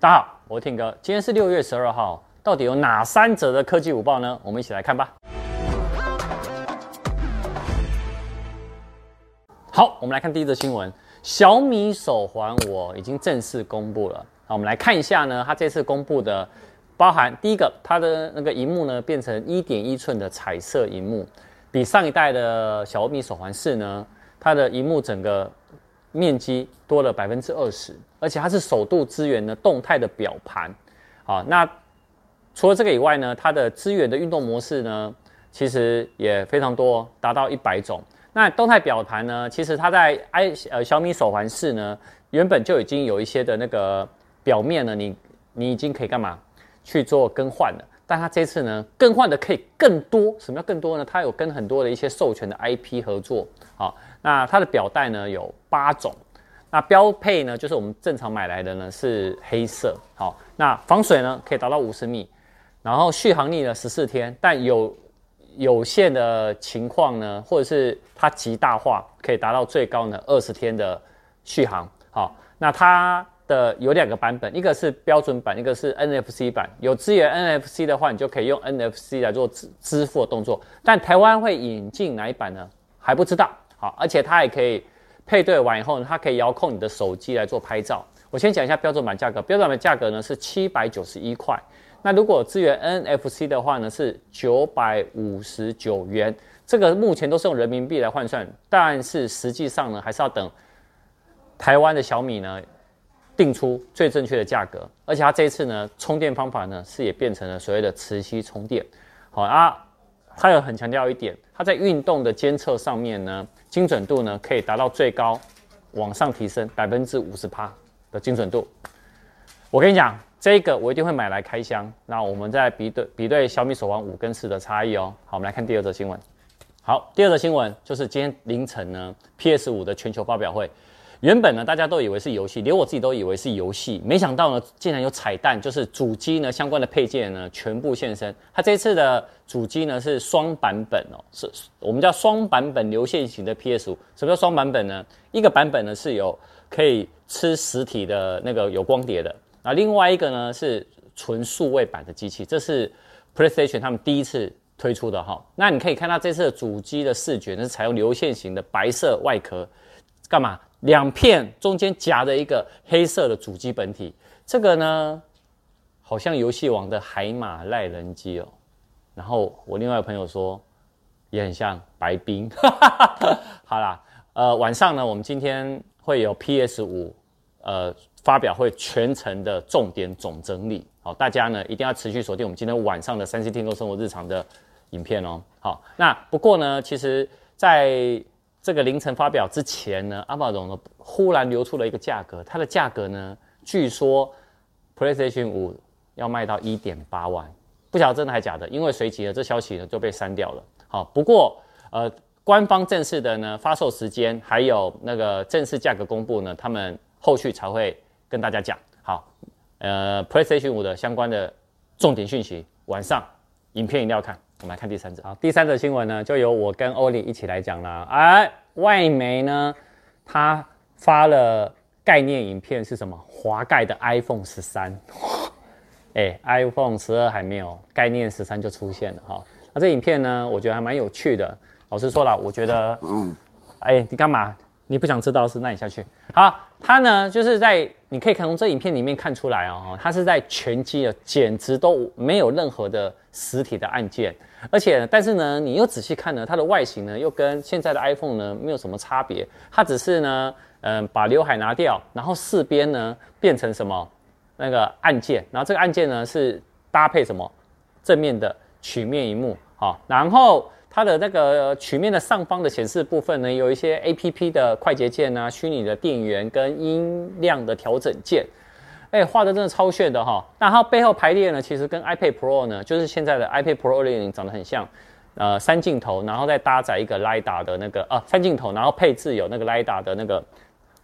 大家好，我是 Tim 哥。今天是六月十二号，到底有哪三则的科技午报呢？我们一起来看吧。好，我们来看第一则新闻：小米手环我已经正式公布了。好，我们来看一下呢，它这次公布的包含第一个，它的那个荧幕呢变成一点一寸的彩色荧幕，比上一代的小米手环四呢，它的荧幕整个。面积多了百分之二十，而且它是首度支援呢动态的表盘，啊，那除了这个以外呢，它的支援的运动模式呢，其实也非常多，达到一百种。那动态表盘呢，其实它在 i 呃小米手环四呢，原本就已经有一些的那个表面呢，你你已经可以干嘛？去做更换了，但它这次呢，更换的可以更多。什么叫更多呢？它有跟很多的一些授权的 IP 合作，好。那它的表带呢有八种，那标配呢就是我们正常买来的呢是黑色，好，那防水呢可以达到五十米，然后续航力呢十四天，但有有限的情况呢，或者是它极大化可以达到最高呢二十天的续航，好，那它的有两个版本，一个是标准版，一个是 NFC 版，有支援 NFC 的话，你就可以用 NFC 来做支支付的动作，但台湾会引进哪一版呢？还不知道。好，而且它也可以配对完以后呢，它可以遥控你的手机来做拍照。我先讲一下标准版价格，标准版价格呢是七百九十一块。那如果支援 NFC 的话呢是九百五十九元。这个目前都是用人民币来换算，但是实际上呢还是要等台湾的小米呢定出最正确的价格。而且它这一次呢充电方法呢是也变成了所谓的磁吸充电。好啊。它有很强调一点，它在运动的监测上面呢，精准度呢可以达到最高，往上提升百分之五十趴的精准度。我跟你讲，这个我一定会买来开箱。那我们再比对比对小米手环五跟四的差异哦。好，我们来看第二则新闻。好，第二则新闻就是今天凌晨呢，PS 五的全球发表会。原本呢，大家都以为是游戏，连我自己都以为是游戏，没想到呢，竟然有彩蛋，就是主机呢相关的配件呢全部现身。它这次的主机呢是双版本哦，是我们叫双版本流线型的 PS5。什么叫双版本呢？一个版本呢是有可以吃实体的那个有光碟的，啊，另外一个呢是纯数位版的机器。这是 PlayStation 他们第一次推出的哈。那你可以看到这次的主机的视觉呢是采用流线型的白色外壳，干嘛？两片中间夹着一个黑色的主机本体，这个呢，好像游戏王的海马赖人机哦。然后我另外一朋友说，也很像白冰。好啦，呃，晚上呢，我们今天会有 PS 五呃发表会全程的重点总整理，好，大家呢一定要持续锁定我们今天晚上的三 C 听说生活日常的影片哦。好，那不过呢，其实在这个凌晨发表之前呢，阿玛总呢忽然流出了一个价格，它的价格呢，据说 PlayStation 5要卖到一点八万，不晓得真的还假的，因为随即呢这消息呢就被删掉了。好，不过呃官方正式的呢发售时间还有那个正式价格公布呢，他们后续才会跟大家讲。好，呃 PlayStation 5的相关的重点讯息，晚上影片一定要看。我们来看第三则。好，第三则新闻呢，就由我跟欧里一起来讲啦。哎，外媒呢，他发了概念影片是什么？滑盖的 iPhone 十三。哎，iPhone 十二还没有，概念十三就出现了哈。那这影片呢，我觉得还蛮有趣的。老实说了，我觉得，嗯，哎，你干嘛？你不想知道是？那你下去。好，它呢，就是在你可以从这影片里面看出来哦，它是在全机的，简直都没有任何的实体的按键。而且，但是呢，你又仔细看呢，它的外形呢，又跟现在的 iPhone 呢没有什么差别。它只是呢，嗯、把刘海拿掉，然后四边呢变成什么那个按键，然后这个按键呢是搭配什么正面的曲面荧幕，好，然后它的那个曲面的上方的显示部分呢，有一些 APP 的快捷键啊，虚拟的电源跟音量的调整键。哎，画的真的超炫的哈！那它背后排列呢，其实跟 iPad Pro 呢，就是现在的 iPad Pro 2.0长得很像，呃，三镜头，然后再搭载一个 LIDA 的那个啊，三镜头，然后配置有那个 LIDA 的那个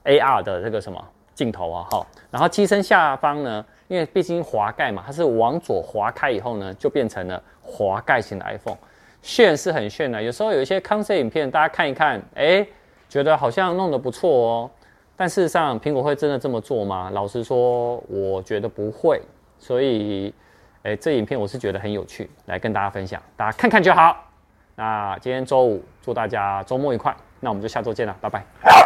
AR 的那个什么镜头啊，哈，然后机身下方呢，因为毕竟滑盖嘛，它是往左滑开以后呢，就变成了滑盖型的 iPhone，炫是很炫的。有时候有一些康 c 影片，大家看一看，哎，觉得好像弄得不错哦。但事实上，苹果会真的这么做吗？老实说，我觉得不会。所以，哎，这影片我是觉得很有趣，来跟大家分享，大家看看就好。那今天周五，祝大家周末愉快。那我们就下周见了，拜拜。